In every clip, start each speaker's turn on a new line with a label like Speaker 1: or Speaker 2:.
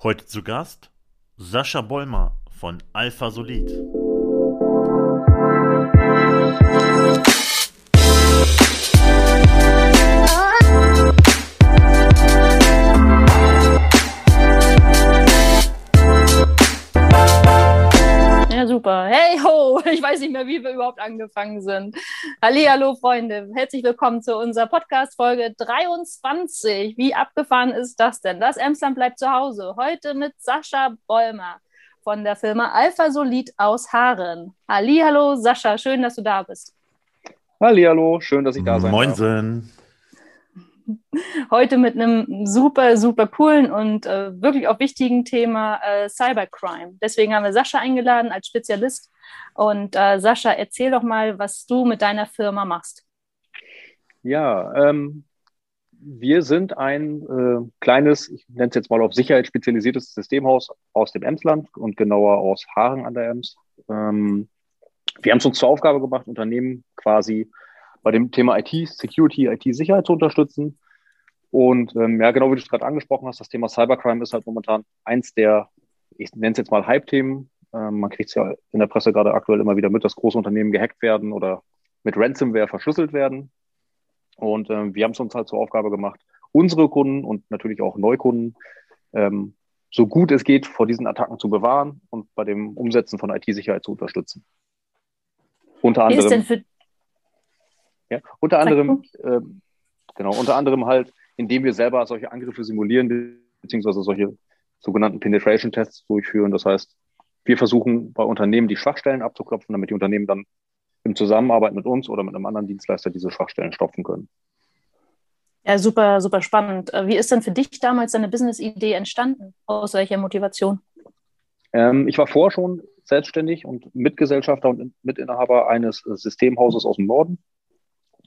Speaker 1: Heute zu Gast Sascha Bollmer von Alpha Solid.
Speaker 2: Weiß nicht mehr, wie wir überhaupt angefangen sind. Hallo, Freunde, herzlich willkommen zu unserer Podcast Folge 23. Wie abgefahren ist das denn? Das Emsland bleibt zu Hause. Heute mit Sascha Bollmer von der Firma Alpha Solid aus Haaren. Hallo, Sascha, schön, dass du da bist.
Speaker 3: Hallo, schön, dass ich da sein
Speaker 1: Moinsen.
Speaker 3: darf.
Speaker 2: Heute mit einem super, super coolen und äh, wirklich auch wichtigen Thema äh, Cybercrime. Deswegen haben wir Sascha eingeladen als Spezialist. Und äh, Sascha, erzähl doch mal, was du mit deiner Firma machst.
Speaker 3: Ja, ähm, wir sind ein äh, kleines, ich nenne es jetzt mal auf Sicherheit spezialisiertes Systemhaus aus dem Emsland und genauer aus Haaren an der Ems. Ähm, wir haben es uns zur Aufgabe gemacht, Unternehmen quasi bei dem Thema IT, Security, IT-Sicherheit zu unterstützen. Und ähm, ja, genau wie du es gerade angesprochen hast, das Thema Cybercrime ist halt momentan eins der, ich nenne es jetzt mal Hype-Themen. Ähm, man kriegt es ja in der Presse gerade aktuell immer wieder mit, dass große Unternehmen gehackt werden oder mit Ransomware verschlüsselt werden. Und ähm, wir haben es uns halt zur Aufgabe gemacht, unsere Kunden und natürlich auch Neukunden ähm, so gut es geht vor diesen Attacken zu bewahren und bei dem Umsetzen von IT-Sicherheit zu unterstützen. Unter anderem. Ja, unter anderem, äh, genau, unter anderem halt, indem wir selber solche Angriffe simulieren, beziehungsweise solche sogenannten Penetration-Tests durchführen. Das heißt, wir versuchen bei Unternehmen die Schwachstellen abzuklopfen, damit die Unternehmen dann in Zusammenarbeit mit uns oder mit einem anderen Dienstleister diese Schwachstellen stopfen können.
Speaker 2: Ja, super, super spannend. Äh, wie ist denn für dich damals deine Business-Idee entstanden? Aus welcher Motivation?
Speaker 3: Ähm, ich war vorher schon selbstständig und Mitgesellschafter und Mitinhaber eines Systemhauses aus dem Norden.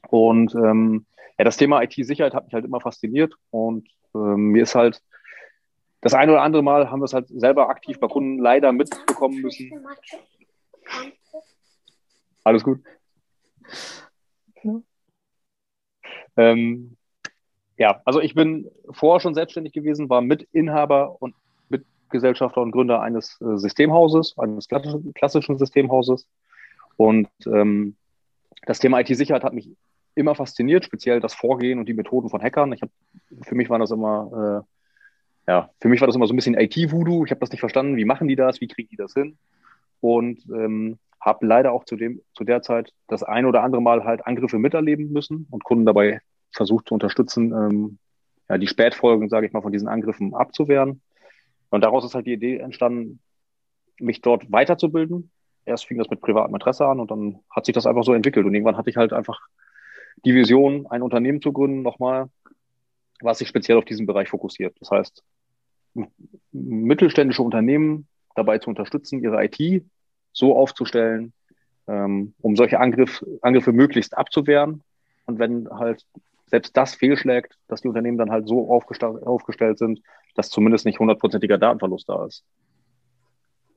Speaker 3: Und ähm, ja, das Thema IT-Sicherheit hat mich halt immer fasziniert und ähm, mir ist halt das eine oder andere Mal haben wir es halt selber aktiv bei Kunden leider mitbekommen müssen. Alles gut. Ähm, ja, also ich bin vorher schon selbstständig gewesen, war Mitinhaber und Mitgesellschafter und Gründer eines äh, Systemhauses, eines klassischen, Systemhauses. Und ähm, das Thema IT-Sicherheit hat mich immer fasziniert, speziell das Vorgehen und die Methoden von Hackern. Ich hab, für mich war das immer, äh, ja, für mich war das immer so ein bisschen IT-Voodoo. Ich habe das nicht verstanden. Wie machen die das? Wie kriegen die das hin? Und ähm, habe leider auch zu, dem, zu der Zeit das ein oder andere Mal halt Angriffe miterleben müssen und Kunden dabei versucht zu unterstützen, ähm, ja, die Spätfolgen, sage ich mal, von diesen Angriffen abzuwehren. Und daraus ist halt die Idee entstanden, mich dort weiterzubilden. Erst fing das mit privatem Interesse an und dann hat sich das einfach so entwickelt. Und irgendwann hatte ich halt einfach die Vision, ein Unternehmen zu gründen, nochmal, was sich speziell auf diesen Bereich fokussiert. Das heißt, mittelständische Unternehmen dabei zu unterstützen, ihre IT so aufzustellen, ähm, um solche Angriff, Angriffe möglichst abzuwehren. Und wenn halt selbst das fehlschlägt, dass die Unternehmen dann halt so aufgestellt, aufgestellt sind, dass zumindest nicht hundertprozentiger Datenverlust da ist.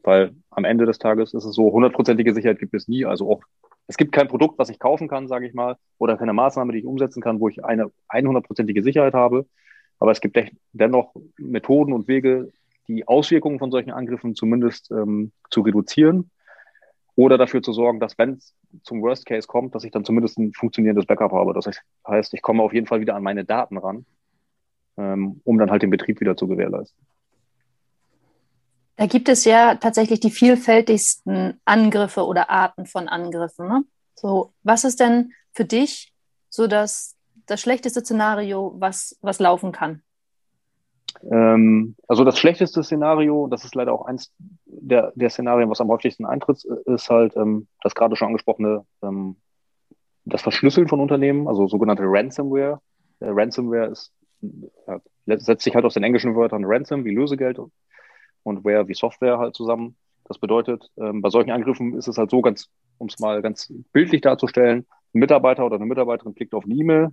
Speaker 3: Weil am Ende des Tages ist es so, hundertprozentige Sicherheit gibt es nie. Also auch es gibt kein Produkt, was ich kaufen kann, sage ich mal, oder keine Maßnahme, die ich umsetzen kann, wo ich eine 100%ige Sicherheit habe. Aber es gibt dennoch Methoden und Wege, die Auswirkungen von solchen Angriffen zumindest ähm, zu reduzieren oder dafür zu sorgen, dass wenn es zum Worst Case kommt, dass ich dann zumindest ein funktionierendes Backup habe. Das heißt, ich komme auf jeden Fall wieder an meine Daten ran, ähm, um dann halt den Betrieb wieder zu gewährleisten.
Speaker 2: Da gibt es ja tatsächlich die vielfältigsten Angriffe oder Arten von Angriffen. Ne? So, was ist denn für dich so das, das schlechteste Szenario, was, was laufen kann?
Speaker 3: Ähm, also das schlechteste Szenario, das ist leider auch eins der, der Szenarien, was am häufigsten eintritt, ist halt ähm, das gerade schon angesprochene, ähm, das Verschlüsseln von Unternehmen, also sogenannte Ransomware. Äh, Ransomware ist, äh, setzt sich halt aus den englischen Wörtern Ransom wie Lösegeld und Ware wie Software halt zusammen. Das bedeutet, ähm, bei solchen Angriffen ist es halt so, ganz, um es mal ganz bildlich darzustellen, ein Mitarbeiter oder eine Mitarbeiterin klickt auf eine E-Mail.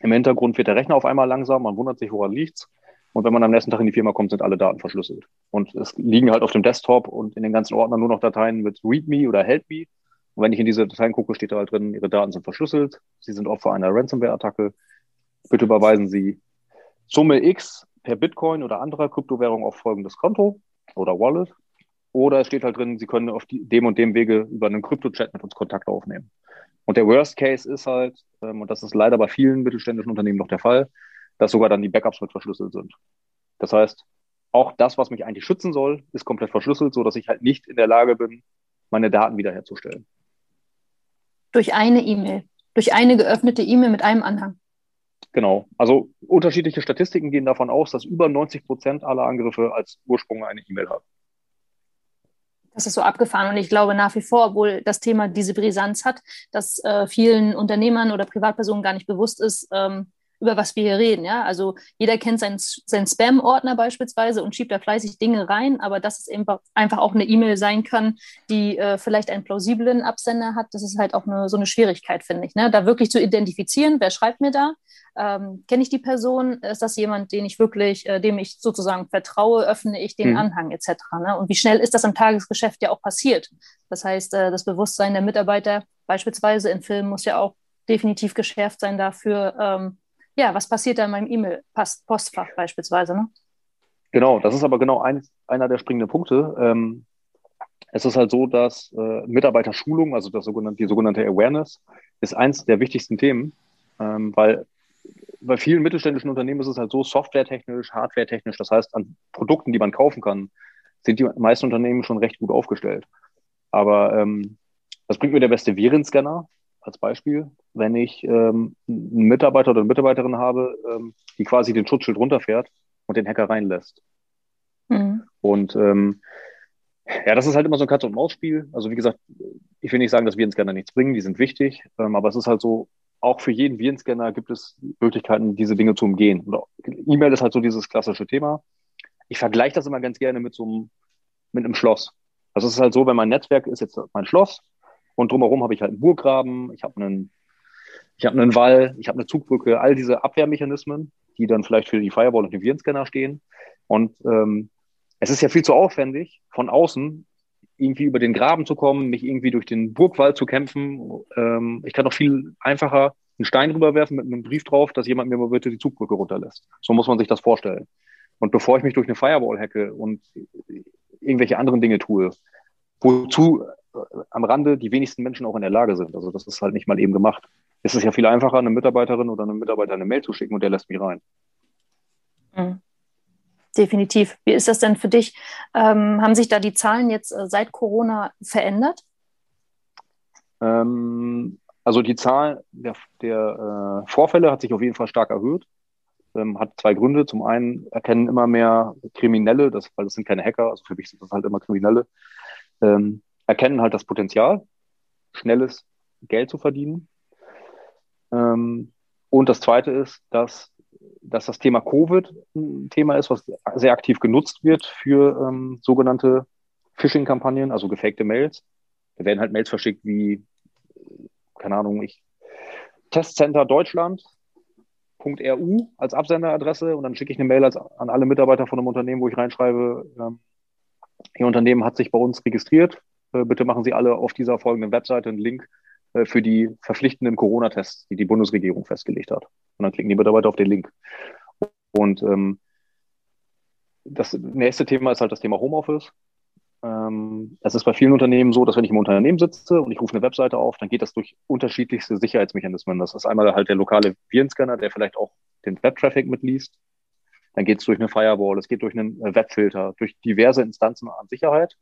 Speaker 3: Im Hintergrund wird der Rechner auf einmal langsam, man wundert sich, woran liegt's. Und wenn man am nächsten Tag in die Firma kommt, sind alle Daten verschlüsselt. Und es liegen halt auf dem Desktop und in den ganzen Ordnern nur noch Dateien mit README oder HELPME. Und wenn ich in diese Dateien gucke, steht da halt drin, Ihre Daten sind verschlüsselt, Sie sind Opfer einer Ransomware-Attacke. Bitte überweisen Sie Summe X per Bitcoin oder anderer Kryptowährung auf folgendes Konto oder Wallet. Oder es steht halt drin, Sie können auf die, dem und dem Wege über einen Krypto-Chat mit uns Kontakt aufnehmen. Und der Worst Case ist halt, ähm, und das ist leider bei vielen mittelständischen Unternehmen noch der Fall, dass sogar dann die Backups mit verschlüsselt sind. Das heißt, auch das, was mich eigentlich schützen soll, ist komplett verschlüsselt, so dass ich halt nicht in der Lage bin, meine Daten wiederherzustellen.
Speaker 2: Durch eine E-Mail, durch eine geöffnete E-Mail mit einem Anhang.
Speaker 3: Genau. Also unterschiedliche Statistiken gehen davon aus, dass über 90 Prozent aller Angriffe als Ursprung eine E-Mail haben.
Speaker 2: Das ist so abgefahren und ich glaube nach wie vor, obwohl das Thema diese Brisanz hat, dass äh, vielen Unternehmern oder Privatpersonen gar nicht bewusst ist, ähm, über was wir hier reden. Ja? Also jeder kennt seinen, seinen Spam-Ordner beispielsweise und schiebt da fleißig Dinge rein, aber dass es eben einfach auch eine E-Mail sein kann, die äh, vielleicht einen plausiblen Absender hat, das ist halt auch eine, so eine Schwierigkeit, finde ich. Ne? Da wirklich zu identifizieren, wer schreibt mir da, ähm, kenne ich die Person, ist das jemand, den ich wirklich, äh, dem ich sozusagen vertraue, öffne ich den mhm. Anhang etc. Ne? Und wie schnell ist das im Tagesgeschäft ja auch passiert? Das heißt, äh, das Bewusstsein der Mitarbeiter beispielsweise in Filmen muss ja auch definitiv geschärft sein dafür, ähm, ja, was passiert da in meinem E-Mail-Postfach beispielsweise? Ne?
Speaker 3: Genau, das ist aber genau ein, einer der springenden Punkte. Ähm, es ist halt so, dass äh, Mitarbeiterschulung, also das sogenannte, die sogenannte Awareness, ist eins der wichtigsten Themen, ähm, weil bei vielen mittelständischen Unternehmen ist es halt so softwaretechnisch, hardwaretechnisch, das heißt an Produkten, die man kaufen kann, sind die meisten Unternehmen schon recht gut aufgestellt. Aber ähm, was bringt mir der beste Virenscanner als Beispiel? wenn ich ähm, einen Mitarbeiter oder eine Mitarbeiterin habe, ähm, die quasi den Schutzschild runterfährt und den Hacker reinlässt. Mhm. Und ähm, ja, das ist halt immer so ein Katz- und Maus-Spiel. Also wie gesagt, ich will nicht sagen, dass Virenscanner nichts bringen, die sind wichtig, ähm, aber es ist halt so, auch für jeden Virenscanner gibt es Möglichkeiten, diese Dinge zu umgehen. E-Mail ist halt so dieses klassische Thema. Ich vergleiche das immer ganz gerne mit so einem, mit einem Schloss. Also es ist halt so, wenn mein Netzwerk ist jetzt mein Schloss und drumherum habe ich halt einen Burggraben, ich habe einen ich habe einen Wall, ich habe eine Zugbrücke, all diese Abwehrmechanismen, die dann vielleicht für die Firewall und den Virenscanner stehen. Und ähm, es ist ja viel zu aufwendig, von außen irgendwie über den Graben zu kommen, mich irgendwie durch den Burgwall zu kämpfen. Ähm, ich kann doch viel einfacher einen Stein rüberwerfen mit einem Brief drauf, dass jemand mir mal bitte die Zugbrücke runterlässt. So muss man sich das vorstellen. Und bevor ich mich durch eine Firewall hacke und irgendwelche anderen Dinge tue, wozu am Rande die wenigsten Menschen auch in der Lage sind. Also das ist halt nicht mal eben gemacht ist es ja viel einfacher, eine Mitarbeiterin oder einem Mitarbeiter eine Mail zu schicken und der lässt mich rein.
Speaker 2: Mhm. Definitiv. Wie ist das denn für dich? Ähm, haben sich da die Zahlen jetzt äh, seit Corona verändert?
Speaker 3: Ähm, also die Zahl der, der äh, Vorfälle hat sich auf jeden Fall stark erhöht. Ähm, hat zwei Gründe. Zum einen erkennen immer mehr Kriminelle, das, weil das sind keine Hacker, also für mich sind das halt immer Kriminelle, ähm, erkennen halt das Potenzial, schnelles Geld zu verdienen ähm, und das Zweite ist, dass, dass das Thema Covid ein Thema ist, was sehr aktiv genutzt wird für ähm, sogenannte Phishing-Kampagnen, also gefakte Mails. Da werden halt Mails verschickt wie, keine Ahnung, ich, Testcenter Deutschland, .ru als Absenderadresse und dann schicke ich eine Mail als, an alle Mitarbeiter von einem Unternehmen, wo ich reinschreibe, ähm, Ihr Unternehmen hat sich bei uns registriert. Äh, bitte machen Sie alle auf dieser folgenden Webseite einen Link äh, für die verpflichtenden Corona-Tests, die die Bundesregierung festgelegt hat. Und dann klicken die Mitarbeiter auf den Link. Und ähm, das nächste Thema ist halt das Thema Homeoffice. Ähm, es ist bei vielen Unternehmen so, dass wenn ich im Unternehmen sitze und ich rufe eine Webseite auf, dann geht das durch unterschiedlichste Sicherheitsmechanismen. Das ist einmal halt der lokale Virenscanner, der vielleicht auch den Webtraffic mitliest. Dann geht es durch eine Firewall, es geht durch einen Webfilter, durch diverse Instanzen an Sicherheit.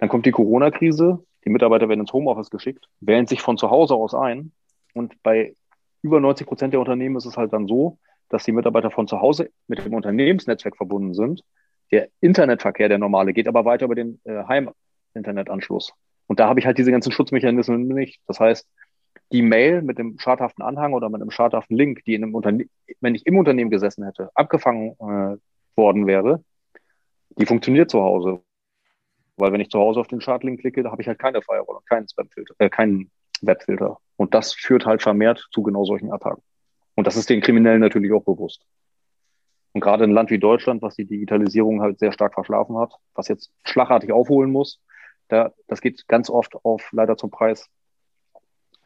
Speaker 3: Dann kommt die Corona-Krise, die Mitarbeiter werden ins Homeoffice geschickt, wählen sich von zu Hause aus ein. Und bei über 90 Prozent der Unternehmen ist es halt dann so, dass die Mitarbeiter von zu Hause mit dem Unternehmensnetzwerk verbunden sind. Der Internetverkehr, der normale, geht aber weiter über den äh, Heim-Internetanschluss. Und da habe ich halt diese ganzen Schutzmechanismen nicht. Das heißt, die Mail mit dem schadhaften Anhang oder mit einem schadhaften Link, die in einem Unternehmen, wenn ich im Unternehmen gesessen hätte, abgefangen äh, worden wäre, die funktioniert zu Hause. Weil wenn ich zu Hause auf den Chartlink klicke, da habe ich halt keine Firewall und keinen Spamfilter, äh, keinen Webfilter. Und das führt halt vermehrt zu genau solchen Attacken. Und das ist den Kriminellen natürlich auch bewusst. Und gerade in einem Land wie Deutschland, was die Digitalisierung halt sehr stark verschlafen hat, was jetzt schlagartig aufholen muss, da, das geht ganz oft auf leider zum Preis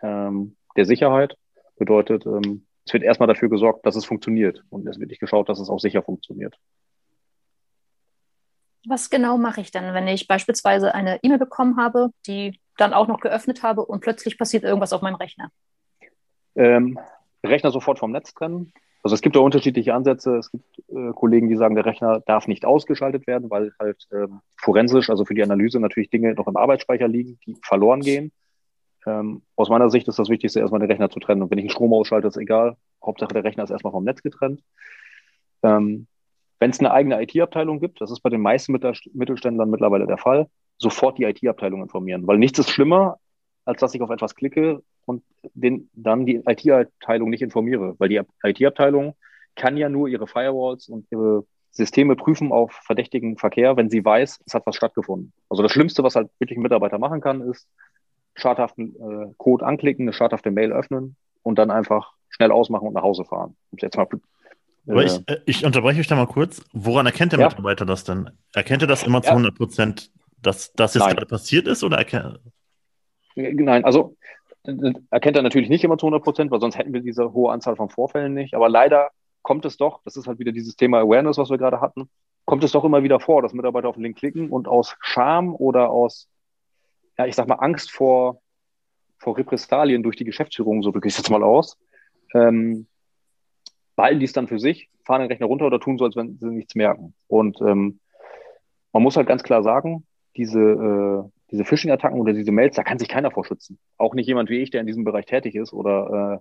Speaker 3: ähm, der Sicherheit. Bedeutet, ähm, es wird erstmal dafür gesorgt, dass es funktioniert und es wird nicht geschaut, dass es auch sicher funktioniert.
Speaker 2: Was genau mache ich denn, wenn ich beispielsweise eine E-Mail bekommen habe, die dann auch noch geöffnet habe und plötzlich passiert irgendwas auf meinem Rechner?
Speaker 3: Ähm, Rechner sofort vom Netz trennen. Also es gibt da unterschiedliche Ansätze. Es gibt äh, Kollegen, die sagen, der Rechner darf nicht ausgeschaltet werden, weil halt ähm, forensisch, also für die Analyse natürlich Dinge noch im Arbeitsspeicher liegen, die verloren gehen. Ähm, aus meiner Sicht ist das Wichtigste, erstmal den Rechner zu trennen. Und wenn ich einen Strom ausschalte, ist egal. Hauptsache, der Rechner ist erstmal vom Netz getrennt. Ähm, wenn es eine eigene IT-Abteilung gibt, das ist bei den meisten Mittelständlern mittlerweile der Fall, sofort die IT-Abteilung informieren. Weil nichts ist schlimmer, als dass ich auf etwas klicke und den, dann die IT-Abteilung nicht informiere. Weil die IT-Abteilung kann ja nur ihre Firewalls und ihre Systeme prüfen auf verdächtigen Verkehr, wenn sie weiß, es hat was stattgefunden. Also das Schlimmste, was halt wirklich ein Mitarbeiter machen kann, ist schadhaften äh, Code anklicken, eine schadhafte Mail öffnen und dann einfach schnell ausmachen und nach Hause fahren. Um jetzt mal
Speaker 1: aber ich, äh, ich unterbreche mich da mal kurz. Woran erkennt der ja. Mitarbeiter das denn? Erkennt er das immer zu 100 Prozent, dass das jetzt gerade passiert ist? Oder erkennt...
Speaker 3: Nein, also erkennt er natürlich nicht immer zu 100 Prozent, weil sonst hätten wir diese hohe Anzahl von Vorfällen nicht. Aber leider kommt es doch, das ist halt wieder dieses Thema Awareness, was wir gerade hatten, kommt es doch immer wieder vor, dass Mitarbeiter auf den Link klicken und aus Scham oder aus, ja, ich sag mal, Angst vor, vor Repressalien durch die Geschäftsführung, so drücke ich es jetzt mal aus, ähm, behalten die es dann für sich, fahren den Rechner runter oder tun so, als wenn sie nichts merken. Und ähm, man muss halt ganz klar sagen, diese, äh, diese Phishing-Attacken oder diese Mails, da kann sich keiner vorschützen. Auch nicht jemand wie ich, der in diesem Bereich tätig ist oder,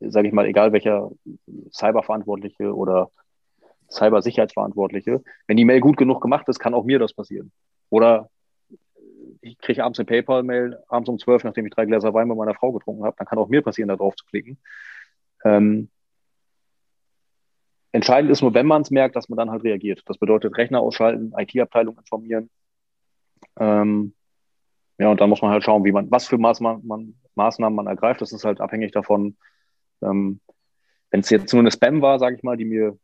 Speaker 3: äh, sage ich mal, egal welcher Cyberverantwortliche oder Cybersicherheitsverantwortliche. Wenn die Mail gut genug gemacht ist, kann auch mir das passieren. Oder ich kriege abends eine PayPal-Mail, abends um zwölf, nachdem ich drei Gläser Wein mit meiner Frau getrunken habe, dann kann auch mir passieren, da drauf zu klicken. Ähm, Entscheidend ist nur, wenn man es merkt, dass man dann halt reagiert. Das bedeutet Rechner ausschalten, IT-Abteilung informieren. Ähm, ja, und dann muss man halt schauen, wie man, was für Maßnahmen man, Maßnahmen man ergreift. Das ist halt abhängig davon, ähm, wenn es jetzt nur eine Spam war, sage ich mal, die mir,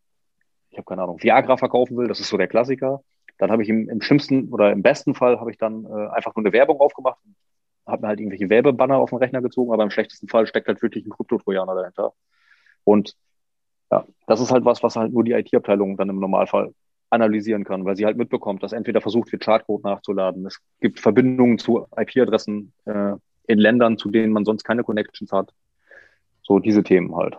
Speaker 3: ich habe keine Ahnung, Viagra verkaufen will, das ist so der Klassiker. Dann habe ich im, im schlimmsten oder im besten Fall habe ich dann äh, einfach nur eine Werbung aufgemacht, habe mir halt irgendwelche Werbebanner auf den Rechner gezogen, aber im schlechtesten Fall steckt halt wirklich ein Kryptotrojaner dahinter. Und ja, das ist halt was, was halt nur die IT-Abteilung dann im Normalfall analysieren kann, weil sie halt mitbekommt, dass entweder versucht wird, Chartcode nachzuladen. Es gibt Verbindungen zu IP-Adressen äh, in Ländern, zu denen man sonst keine Connections hat. So diese Themen halt.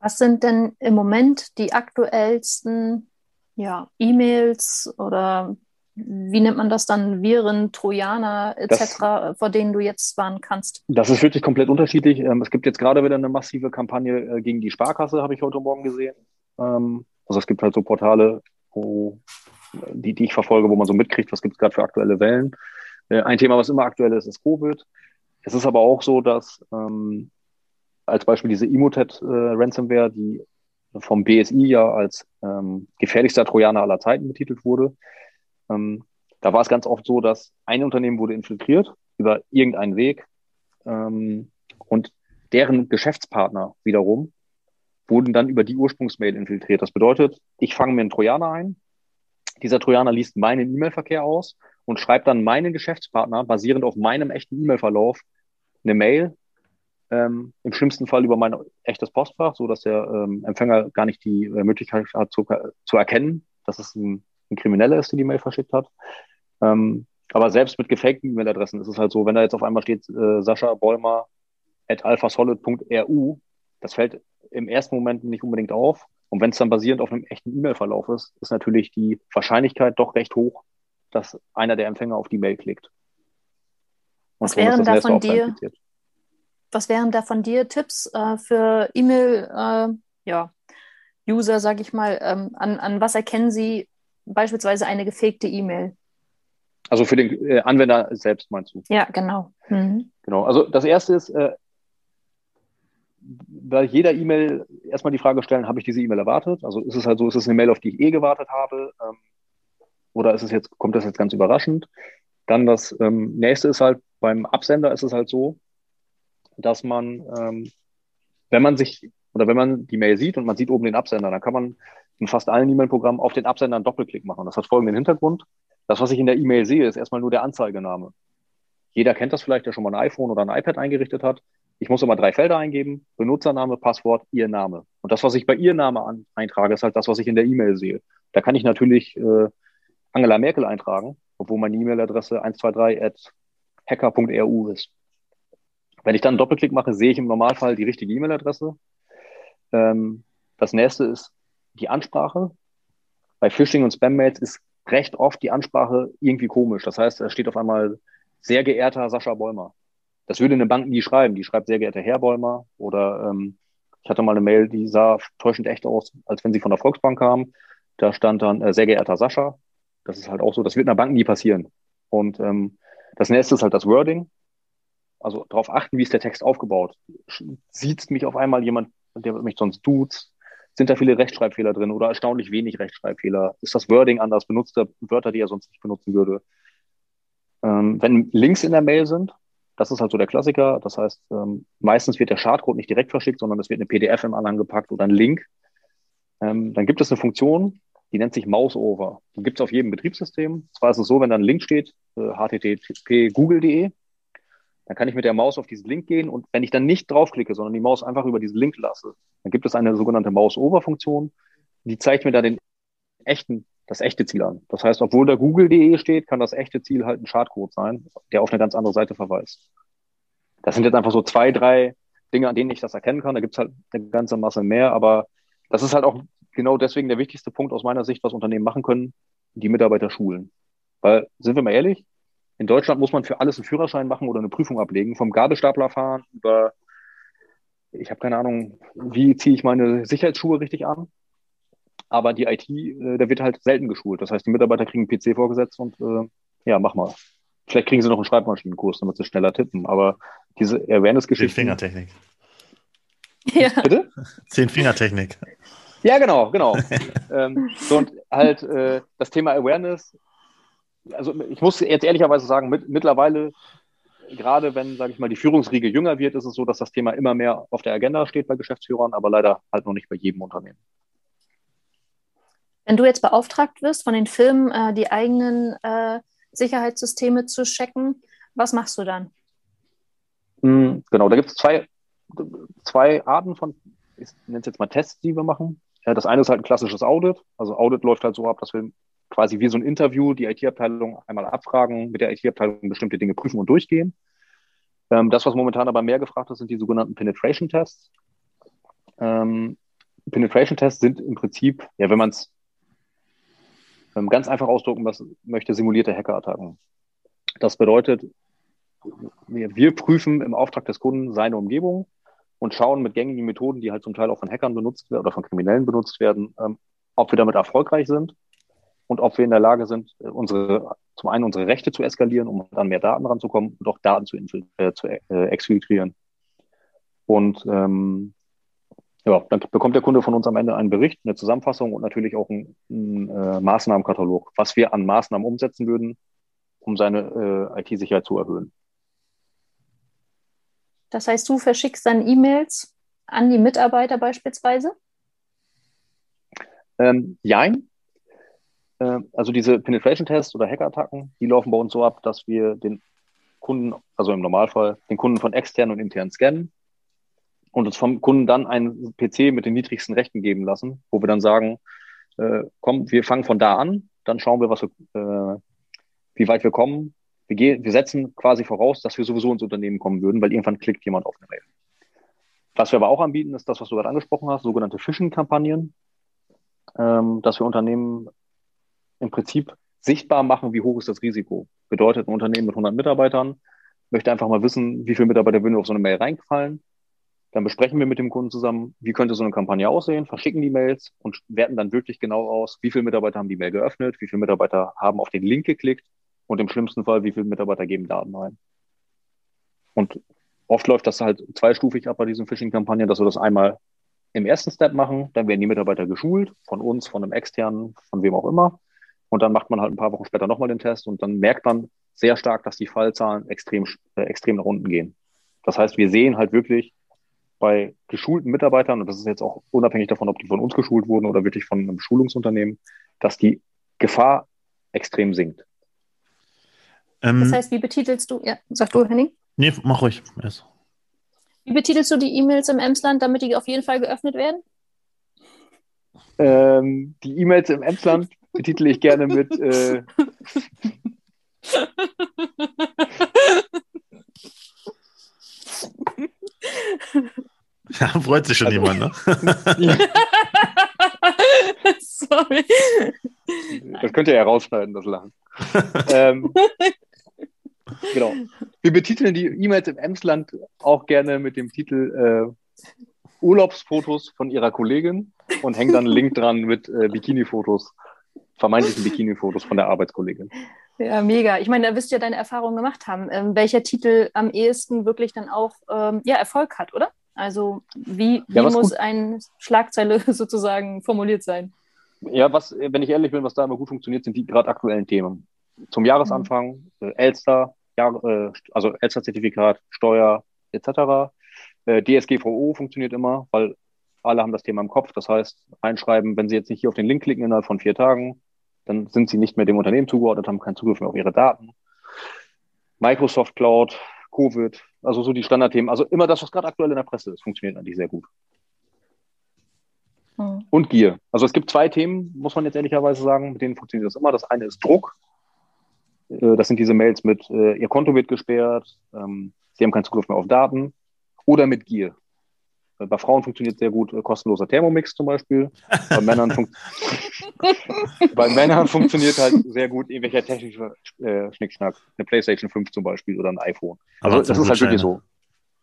Speaker 2: Was sind denn im Moment die aktuellsten ja, E-Mails oder wie nennt man das dann, Viren, Trojaner etc., das, vor denen du jetzt warnen kannst?
Speaker 3: Das ist wirklich komplett unterschiedlich. Ähm, es gibt jetzt gerade wieder eine massive Kampagne äh, gegen die Sparkasse, habe ich heute Morgen gesehen. Ähm, also es gibt halt so Portale, wo, die, die ich verfolge, wo man so mitkriegt, was gibt es gerade für aktuelle Wellen. Äh, ein Thema, was immer aktuell ist, ist Covid. Es ist aber auch so, dass ähm, als Beispiel diese Emotet äh, Ransomware, die vom BSI ja als ähm, gefährlichster Trojaner aller Zeiten betitelt wurde, ähm, da war es ganz oft so, dass ein Unternehmen wurde infiltriert über irgendeinen Weg ähm, und deren Geschäftspartner wiederum wurden dann über die Ursprungsmail infiltriert. Das bedeutet, ich fange mir einen Trojaner ein, dieser Trojaner liest meinen E-Mail-Verkehr aus und schreibt dann meinen Geschäftspartner basierend auf meinem echten E-Mail-Verlauf eine Mail, ähm, im schlimmsten Fall über mein echtes Postfach, so dass der ähm, Empfänger gar nicht die äh, Möglichkeit hat zu, zu erkennen, dass es ein ein Krimineller ist, der die Mail verschickt hat. Ähm, aber selbst mit gefakten E-Mail-Adressen ist es halt so, wenn da jetzt auf einmal steht, äh, Sascha Bollmer at alphasolid.ru, das fällt im ersten Moment nicht unbedingt auf. Und wenn es dann basierend auf einem echten E-Mail-Verlauf ist, ist natürlich die Wahrscheinlichkeit doch recht hoch, dass einer der Empfänger auf die Mail klickt.
Speaker 2: Und was wären da von dir? Was wären da von dir Tipps äh, für E-Mail, äh, ja, User, sage ich mal, ähm, an, an was erkennen sie, beispielsweise eine gefakte E-Mail.
Speaker 3: Also für den äh, Anwender selbst meinst du?
Speaker 2: Ja, genau. Mhm.
Speaker 3: Genau. Also das erste ist, äh, bei jeder E-Mail erstmal die Frage stellen, habe ich diese E-Mail erwartet? Also ist es halt so, ist es eine Mail, auf die ich eh gewartet habe? Ähm, oder ist es jetzt, kommt das jetzt ganz überraschend? Dann das ähm, nächste ist halt, beim Absender ist es halt so, dass man, ähm, wenn man sich oder wenn man die Mail sieht und man sieht oben den Absender, dann kann man in fast allen E-Mail-Programmen auf den Absender einen Doppelklick machen. Das hat folgenden Hintergrund. Das, was ich in der E-Mail sehe, ist erstmal nur der Anzeigename. Jeder kennt das vielleicht, der schon mal ein iPhone oder ein iPad eingerichtet hat. ich muss immer drei Felder eingeben, Benutzername, Passwort, Ihr Name. Und das, was ich bei Ihr Name an, eintrage, ist halt das, was ich in der E-Mail sehe. Da kann ich natürlich äh, Angela Merkel eintragen, obwohl meine E-Mail-Adresse 123 at hacker.ru ist. Wenn ich dann einen Doppelklick mache, sehe ich im Normalfall die richtige E-Mail-Adresse. Ähm, das nächste ist die Ansprache. Bei Phishing und Spam-Mails ist recht oft die Ansprache irgendwie komisch. Das heißt, da steht auf einmal sehr geehrter Sascha Bäumer. Das würde eine Bank nie schreiben. Die schreibt sehr geehrter Herr Bäumer oder ähm, ich hatte mal eine Mail, die sah täuschend echt aus, als wenn sie von der Volksbank kam. Da stand dann äh, sehr geehrter Sascha. Das ist halt auch so, das wird einer Bank nie passieren. Und ähm, das nächste ist halt das Wording. Also darauf achten, wie ist der Text aufgebaut. Sieht mich auf einmal jemand, der mich sonst duzt? Sind da viele Rechtschreibfehler drin oder erstaunlich wenig Rechtschreibfehler? Ist das Wording anders? Benutzt er Wörter, die er sonst nicht benutzen würde? Ähm, wenn Links in der Mail sind, das ist halt so der Klassiker. Das heißt, ähm, meistens wird der Schadcode nicht direkt verschickt, sondern es wird eine PDF im Anhang gepackt oder ein Link. Ähm, dann gibt es eine Funktion, die nennt sich Mouseover. Die gibt es auf jedem Betriebssystem. Zwar ist es so, wenn da ein Link steht, äh, http google.de, dann kann ich mit der Maus auf diesen Link gehen und wenn ich dann nicht draufklicke, sondern die Maus einfach über diesen Link lasse, dann gibt es eine sogenannte Mouse-Over-Funktion, die zeigt mir da den echten das echte Ziel an. Das heißt, obwohl da google.de steht, kann das echte Ziel halt ein Schadcode sein, der auf eine ganz andere Seite verweist. Das sind jetzt einfach so zwei, drei Dinge, an denen ich das erkennen kann. Da gibt's halt eine ganze Masse mehr, aber das ist halt auch genau deswegen der wichtigste Punkt aus meiner Sicht, was Unternehmen machen können, die Mitarbeiter schulen. Weil, sind wir mal ehrlich, in Deutschland muss man für alles einen Führerschein machen oder eine Prüfung ablegen, vom Gabelstapler fahren über, ich habe keine Ahnung, wie ziehe ich meine Sicherheitsschuhe richtig an. Aber die IT, äh, da wird halt selten geschult. Das heißt, die Mitarbeiter kriegen einen PC vorgesetzt und äh, ja, mach mal. Vielleicht kriegen sie noch einen Schreibmaschinenkurs, damit sie schneller tippen. Aber diese Awareness-Geschichte.
Speaker 1: Zehn-Fingertechnik.
Speaker 2: Ja.
Speaker 3: Bitte?
Speaker 1: Zehn-Fingertechnik.
Speaker 3: Ja, genau, genau. ähm, so, und halt äh, das Thema Awareness. Also ich muss jetzt ehrlicherweise sagen, mit, mittlerweile, gerade wenn, sage ich mal, die Führungsriege jünger wird, ist es so, dass das Thema immer mehr auf der Agenda steht bei Geschäftsführern, aber leider halt noch nicht bei jedem Unternehmen.
Speaker 2: Wenn du jetzt beauftragt wirst, von den Firmen äh, die eigenen äh, Sicherheitssysteme zu checken, was machst du dann?
Speaker 3: Mm, genau, da gibt es zwei, zwei Arten von, ich nenne es jetzt mal Tests, die wir machen. Ja, das eine ist halt ein klassisches Audit. Also Audit läuft halt so ab, dass wir quasi wie so ein Interview die IT-Abteilung einmal abfragen, mit der IT-Abteilung bestimmte Dinge prüfen und durchgehen. Ähm, das, was momentan aber mehr gefragt ist, sind die sogenannten Penetration-Tests. Ähm, Penetration-Tests sind im Prinzip, ja, wenn man es ähm, ganz einfach ausdrucken, was möchte simulierte Hackerattacken. Das bedeutet, wir, wir prüfen im Auftrag des Kunden seine Umgebung und schauen mit gängigen Methoden, die halt zum Teil auch von Hackern benutzt werden oder von Kriminellen benutzt werden, ähm, ob wir damit erfolgreich sind und ob wir in der Lage sind, unsere, zum einen unsere Rechte zu eskalieren, um an mehr Daten ranzukommen und auch Daten zu, äh, zu äh, exfiltrieren. Und ähm, ja, dann bekommt der Kunde von uns am Ende einen Bericht, eine Zusammenfassung und natürlich auch einen, einen äh, Maßnahmenkatalog, was wir an Maßnahmen umsetzen würden, um seine äh, IT-Sicherheit zu erhöhen.
Speaker 2: Das heißt, du verschickst dann E-Mails an die Mitarbeiter beispielsweise?
Speaker 3: Ähm, jein. Äh, also diese Penetration-Tests oder Hacker-Attacken, die laufen bei uns so ab, dass wir den Kunden, also im Normalfall, den Kunden von extern und intern scannen und uns vom Kunden dann einen PC mit den niedrigsten Rechten geben lassen, wo wir dann sagen, äh, komm, wir fangen von da an, dann schauen wir, was wir, äh, wie weit wir kommen. Wir, gehen, wir setzen quasi voraus, dass wir sowieso ins Unternehmen kommen würden, weil irgendwann klickt jemand auf eine Mail. Was wir aber auch anbieten, ist das, was du gerade angesprochen hast, sogenannte Phishing-Kampagnen, ähm, dass wir Unternehmen im Prinzip sichtbar machen, wie hoch ist das Risiko. Bedeutet, ein Unternehmen mit 100 Mitarbeitern möchte einfach mal wissen, wie viele Mitarbeiter würden auf so eine Mail reingefallen dann besprechen wir mit dem Kunden zusammen, wie könnte so eine Kampagne aussehen, verschicken die Mails und werten dann wirklich genau aus, wie viele Mitarbeiter haben die Mail geöffnet, wie viele Mitarbeiter haben auf den Link geklickt und im schlimmsten Fall, wie viele Mitarbeiter geben Daten ein. Und oft läuft das halt zweistufig ab bei diesen Phishing-Kampagnen, dass wir das einmal im ersten Step machen, dann werden die Mitarbeiter geschult, von uns, von einem externen, von wem auch immer. Und dann macht man halt ein paar Wochen später nochmal den Test und dann merkt man sehr stark, dass die Fallzahlen extrem, äh, extrem nach unten gehen. Das heißt, wir sehen halt wirklich, bei geschulten Mitarbeitern, und das ist jetzt auch unabhängig davon, ob die von uns geschult wurden oder wirklich von einem Schulungsunternehmen, dass die Gefahr extrem sinkt.
Speaker 2: Ähm, das heißt, wie betitelst du, ja, sag du, Henning?
Speaker 1: Nee, mach ruhig. Yes.
Speaker 2: Wie betitelst du die E-Mails im Emsland, damit die auf jeden Fall geöffnet werden?
Speaker 3: Ähm, die E-Mails im Emsland betitel ich gerne mit äh,
Speaker 1: Ja, freut sich schon also, jemand, ne?
Speaker 3: Sorry. Das könnt ihr ja rausschneiden, das Lachen. ähm, genau. Wir betiteln die E-Mails im Emsland auch gerne mit dem Titel äh, Urlaubsfotos von ihrer Kollegin und hängen dann einen Link dran mit äh, Bikini-Fotos, vermeintlichen Bikini-Fotos von der Arbeitskollegin.
Speaker 2: Ja, mega. Ich meine, da wirst du ja deine Erfahrungen gemacht haben, ähm, welcher Titel am ehesten wirklich dann auch ähm, ja, Erfolg hat, oder? Also wie, wie ja, muss gut. eine Schlagzeile sozusagen formuliert sein?
Speaker 3: Ja, was, wenn ich ehrlich bin, was da immer gut funktioniert, sind die gerade aktuellen Themen. Zum Jahresanfang, mhm. äh, Elster, Jahr, äh, also Elster-Zertifikat, Steuer etc. Äh, DSGVO funktioniert immer, weil alle haben das Thema im Kopf. Das heißt, einschreiben, wenn Sie jetzt nicht hier auf den Link klicken innerhalb von vier Tagen, dann sind Sie nicht mehr dem Unternehmen zugeordnet, haben keinen Zugriff mehr auf Ihre Daten. Microsoft Cloud, Covid, also so die Standardthemen. Also immer das, was gerade aktuell in der Presse ist, funktioniert eigentlich sehr gut. Hm. Und Gier. Also es gibt zwei Themen, muss man jetzt ehrlicherweise sagen, mit denen funktioniert das immer. Das eine ist Druck. Äh, das sind diese Mails mit, äh, Ihr Konto wird gesperrt, ähm, Sie haben keinen Zugriff mehr auf Daten. Oder mit Gier. Äh, bei Frauen funktioniert sehr gut kostenloser Thermomix zum Beispiel. Bei Männern, fun Bei Männern funktioniert halt sehr gut irgendwelcher technischer äh, Schnickschnack. Eine PlayStation 5 zum Beispiel oder ein iPhone. Also das ist halt wirklich so.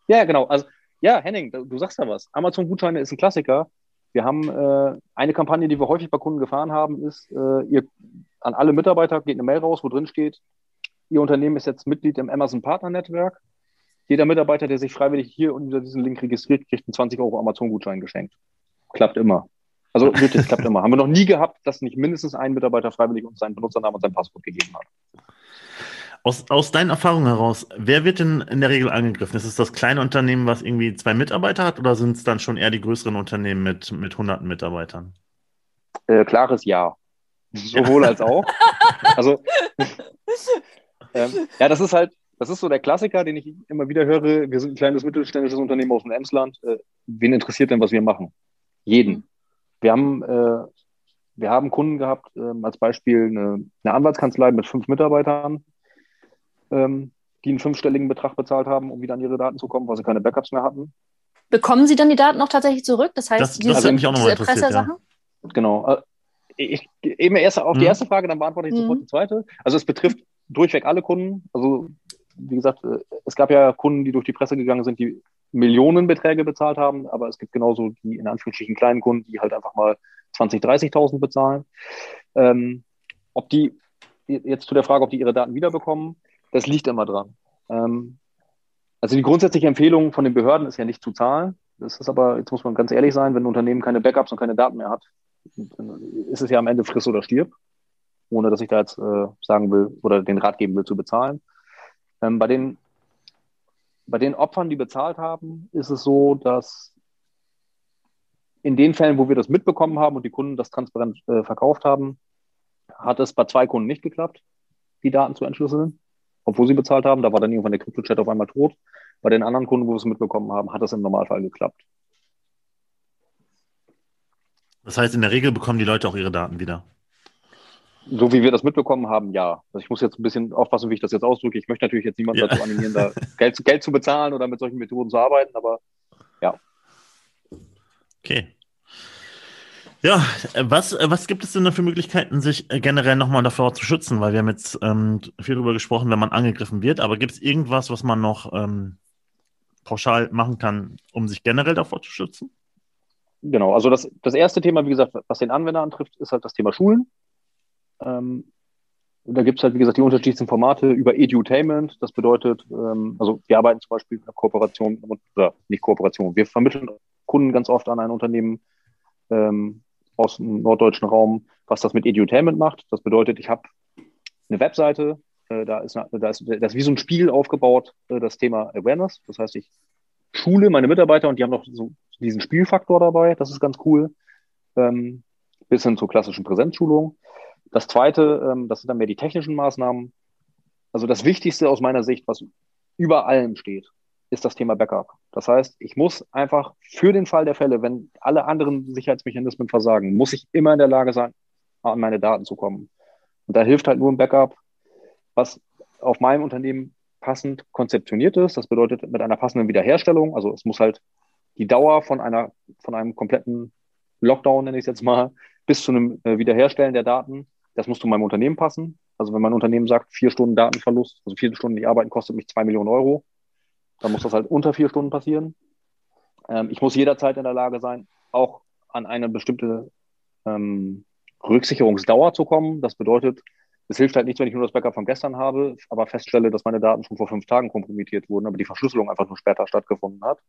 Speaker 3: Ja, genau. Also ja, Henning, du sagst da was. Amazon-Gutscheine ist ein Klassiker. Wir haben äh, eine Kampagne, die wir häufig bei Kunden gefahren haben, ist, äh, ihr, an alle Mitarbeiter geht eine Mail raus, wo drin steht, Ihr Unternehmen ist jetzt Mitglied im Amazon Partner Netzwerk. Jeder Mitarbeiter, der sich freiwillig hier unter diesen Link registriert, kriegt einen 20 Euro Amazon-Gutschein geschenkt. Klappt immer. Also wirklich, klappt immer. Haben wir noch nie gehabt, dass nicht mindestens ein Mitarbeiter freiwillig uns seinen Benutzernamen und sein Passwort gegeben hat.
Speaker 1: Aus, aus deinen Erfahrungen heraus, wer wird denn in der Regel angegriffen? Ist es das kleine Unternehmen, was irgendwie zwei Mitarbeiter hat, oder sind es dann schon eher die größeren Unternehmen mit, mit hunderten Mitarbeitern?
Speaker 3: Äh, klares Ja. Sowohl als auch. Also, ähm, ja, das ist halt, das ist so der Klassiker, den ich immer wieder höre. Wir sind ein kleines mittelständisches Unternehmen aus dem Emsland. Äh, wen interessiert denn, was wir machen? Jeden. Wir haben, äh, wir haben Kunden gehabt, äh, als Beispiel eine, eine Anwaltskanzlei mit fünf Mitarbeitern ähm, die einen fünfstelligen Betrag bezahlt haben, um wieder an ihre Daten zu kommen, weil sie keine Backups mehr hatten.
Speaker 2: Bekommen Sie dann die Daten noch tatsächlich zurück? Das heißt,
Speaker 1: das, diese, das auch diese Erpressersachen?
Speaker 3: Ja. Genau. Äh, ich, eben erst auf die mhm. erste Frage, dann beantworte ich mhm. sofort die zweite. Also es betrifft durchweg alle Kunden. Also wie gesagt, äh, es gab ja Kunden, die durch die Presse gegangen sind, die Millionenbeträge bezahlt haben, aber es gibt genauso die in Anführungsstrichen kleinen Kunden, die halt einfach mal 20, 30.000 bezahlen. Ähm, ob die, jetzt zu der Frage, ob die ihre Daten wiederbekommen, das liegt immer dran. Ähm, also die grundsätzliche Empfehlung von den Behörden ist ja nicht zu zahlen. Das ist aber, jetzt muss man ganz ehrlich sein, wenn ein Unternehmen keine Backups und keine Daten mehr hat, ist es ja am Ende friss oder stirb, ohne dass ich da jetzt äh, sagen will oder den Rat geben will zu bezahlen. Ähm, bei, den, bei den Opfern, die bezahlt haben, ist es so, dass in den Fällen, wo wir das mitbekommen haben und die Kunden das transparent äh, verkauft haben, hat es bei zwei Kunden nicht geklappt, die Daten zu entschlüsseln obwohl sie bezahlt haben. Da war dann irgendwann der Krypto-Chat auf einmal tot. Bei den anderen Kunden, wo wir es mitbekommen haben, hat das im Normalfall geklappt.
Speaker 1: Das heißt, in der Regel bekommen die Leute auch ihre Daten wieder.
Speaker 3: So wie wir das mitbekommen haben, ja. Also ich muss jetzt ein bisschen aufpassen, wie ich das jetzt ausdrücke. Ich möchte natürlich jetzt niemanden ja. dazu animieren, da Geld, Geld zu bezahlen oder mit solchen Methoden zu arbeiten, aber ja.
Speaker 1: Okay. Ja, was, was gibt es denn da für Möglichkeiten, sich generell nochmal davor zu schützen? Weil wir haben jetzt ähm, viel darüber gesprochen, wenn man angegriffen wird, aber gibt es irgendwas, was man noch ähm, pauschal machen kann, um sich generell davor zu schützen?
Speaker 3: Genau, also das, das erste Thema, wie gesagt, was den Anwender antrifft, ist halt das Thema Schulen. Ähm, da gibt es halt, wie gesagt, die unterschiedlichsten Formate über Edutainment. Das bedeutet, ähm, also wir arbeiten zum Beispiel in Kooperation, oder nicht Kooperation, wir vermitteln Kunden ganz oft an ein Unternehmen, ähm, aus dem norddeutschen Raum, was das mit Edutainment macht. Das bedeutet, ich habe eine Webseite, äh, da, ist, da, ist, da ist wie so ein Spiel aufgebaut, äh, das Thema Awareness. Das heißt, ich schule meine Mitarbeiter und die haben noch so diesen Spielfaktor dabei. Das ist ganz cool. Ähm, bis hin zur klassischen Präsenzschulung. Das zweite, ähm, das sind dann mehr die technischen Maßnahmen. Also das Wichtigste aus meiner Sicht, was über allem steht, ist das Thema Backup. Das heißt, ich muss einfach für den Fall der Fälle, wenn alle anderen Sicherheitsmechanismen versagen, muss ich immer in der Lage sein, an meine Daten zu kommen. Und da hilft halt nur ein Backup, was auf meinem Unternehmen passend konzeptioniert ist. Das bedeutet mit einer passenden Wiederherstellung. Also es muss halt die Dauer von einer, von einem kompletten Lockdown, nenne ich es jetzt mal, bis zu einem äh, Wiederherstellen der Daten, das muss zu meinem Unternehmen passen. Also wenn mein Unternehmen sagt, vier Stunden Datenverlust, also vier Stunden die Arbeiten kostet mich zwei Millionen Euro, dann muss das halt unter vier Stunden passieren. Ähm, ich muss jederzeit in der Lage sein, auch an eine bestimmte ähm, Rücksicherungsdauer zu kommen. Das bedeutet, es hilft halt nichts, wenn ich nur das Backup von gestern habe, aber feststelle, dass meine Daten schon vor fünf Tagen kompromittiert wurden, aber die Verschlüsselung einfach nur später stattgefunden hat.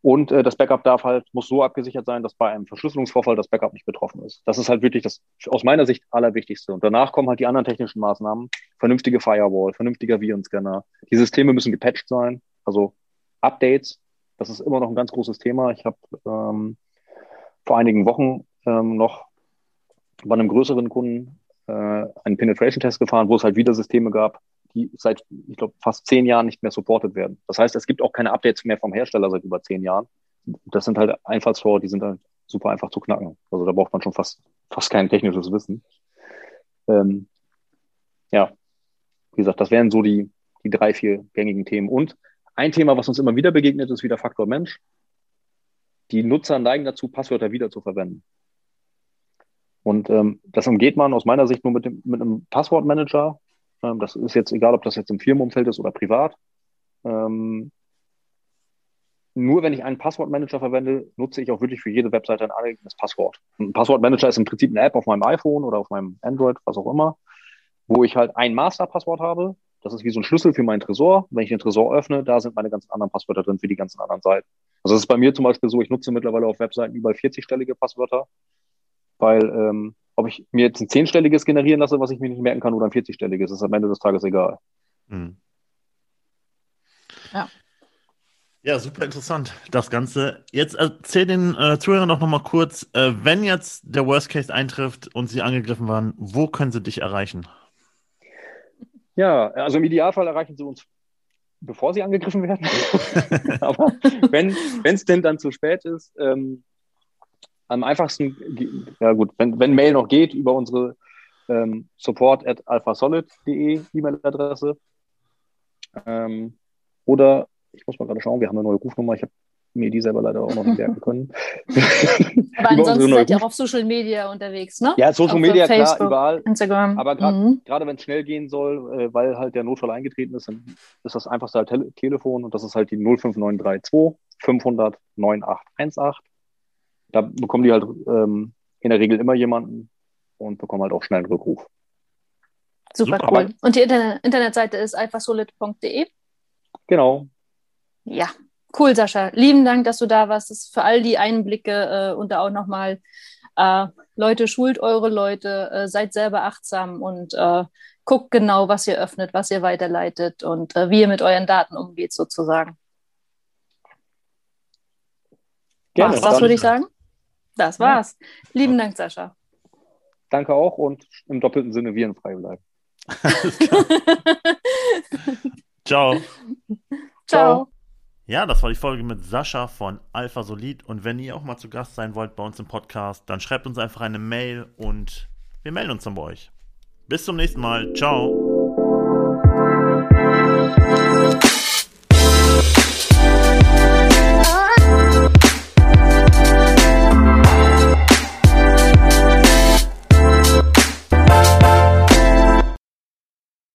Speaker 3: Und äh, das Backup darf halt, muss so abgesichert sein, dass bei einem Verschlüsselungsvorfall das Backup nicht betroffen ist. Das ist halt wirklich das aus meiner Sicht allerwichtigste. Und danach kommen halt die anderen technischen Maßnahmen. Vernünftige Firewall, vernünftiger Virenscanner. Die Systeme müssen gepatcht sein, also Updates. Das ist immer noch ein ganz großes Thema. Ich habe ähm, vor einigen Wochen ähm, noch bei einem größeren Kunden äh, einen Penetration-Test gefahren, wo es halt wieder Systeme gab, die seit, ich glaube, fast zehn Jahren nicht mehr supported werden. Das heißt, es gibt auch keine Updates mehr vom Hersteller seit über zehn Jahren. Das sind halt Einfallsrohre, die sind halt super einfach zu knacken. Also da braucht man schon fast, fast kein technisches Wissen. Ähm, ja, wie gesagt, das wären so die, die drei, vier gängigen Themen. Und ein Thema, was uns immer wieder begegnet, ist wieder Faktor Mensch. Die Nutzer neigen dazu, Passwörter wieder zu verwenden. Und ähm, das umgeht man aus meiner Sicht nur mit, dem, mit einem Passwortmanager, ähm, das ist jetzt egal, ob das jetzt im Firmenumfeld ist oder privat. Ähm, nur wenn ich einen Passwortmanager verwende, nutze ich auch wirklich für jede Webseite ein eigenes Passwort. Ein Passwortmanager ist im Prinzip eine App auf meinem iPhone oder auf meinem Android, was auch immer, wo ich halt ein Masterpasswort habe. Das ist wie so ein Schlüssel für meinen Tresor. Wenn ich den Tresor öffne, da sind meine ganzen anderen Passwörter drin für die ganzen anderen Seiten. Also das ist bei mir zum Beispiel so, ich nutze mittlerweile auf Webseiten über 40-stellige Passwörter, weil ähm, ob ich mir jetzt ein zehnstelliges generieren lasse, was ich mir nicht merken kann, oder ein 40-stelliges, ist am Ende des Tages egal. Mhm.
Speaker 1: Ja. Ja, super interessant, das Ganze. Jetzt erzähl den äh, Zuhörern doch nochmal kurz, äh, wenn jetzt der Worst Case eintrifft und sie angegriffen waren, wo können sie dich erreichen?
Speaker 3: Ja, also im Idealfall erreichen sie uns, bevor sie angegriffen werden. Aber wenn es denn dann zu spät ist, ähm, am einfachsten, ja gut, wenn, wenn Mail noch geht, über unsere ähm, support at alphasolid.de E-Mail-Adresse. Ähm, oder, ich muss mal gerade schauen, wir haben eine neue Rufnummer, ich habe mir die selber leider auch noch nicht merken können.
Speaker 2: Aber ansonsten seid ihr auch auf Social Media unterwegs, ne?
Speaker 3: Ja, Social
Speaker 2: auf
Speaker 3: Media, Facebook, klar, überall.
Speaker 2: Instagram.
Speaker 3: Aber gerade mhm. wenn es schnell gehen soll, äh, weil halt der Notfall eingetreten ist, dann ist das einfachste halt Tele Telefon und das ist halt die 05932 500 9818 da bekommen die halt ähm, in der Regel immer jemanden und bekommen halt auch schnell einen Rückruf.
Speaker 2: Super, Super. cool. Und die Internet Internetseite ist alphasolid.de?
Speaker 3: Genau.
Speaker 2: Ja, cool, Sascha. Lieben Dank, dass du da warst. Das für all die Einblicke äh, und da auch nochmal, äh, Leute, schult eure Leute, äh, seid selber achtsam und äh, guckt genau, was ihr öffnet, was ihr weiterleitet und äh, wie ihr mit euren Daten umgeht, sozusagen. Gerne. Was würde ich sagen? Das war's. Ja. Lieben Dank, Sascha.
Speaker 3: Danke auch und im doppelten Sinne virenfrei bleiben.
Speaker 1: Ciao.
Speaker 2: Ciao.
Speaker 1: Ja, das war die Folge mit Sascha von Alpha Solid. Und wenn ihr auch mal zu Gast sein wollt bei uns im Podcast, dann schreibt uns einfach eine Mail und wir melden uns dann bei euch. Bis zum nächsten Mal. Ciao.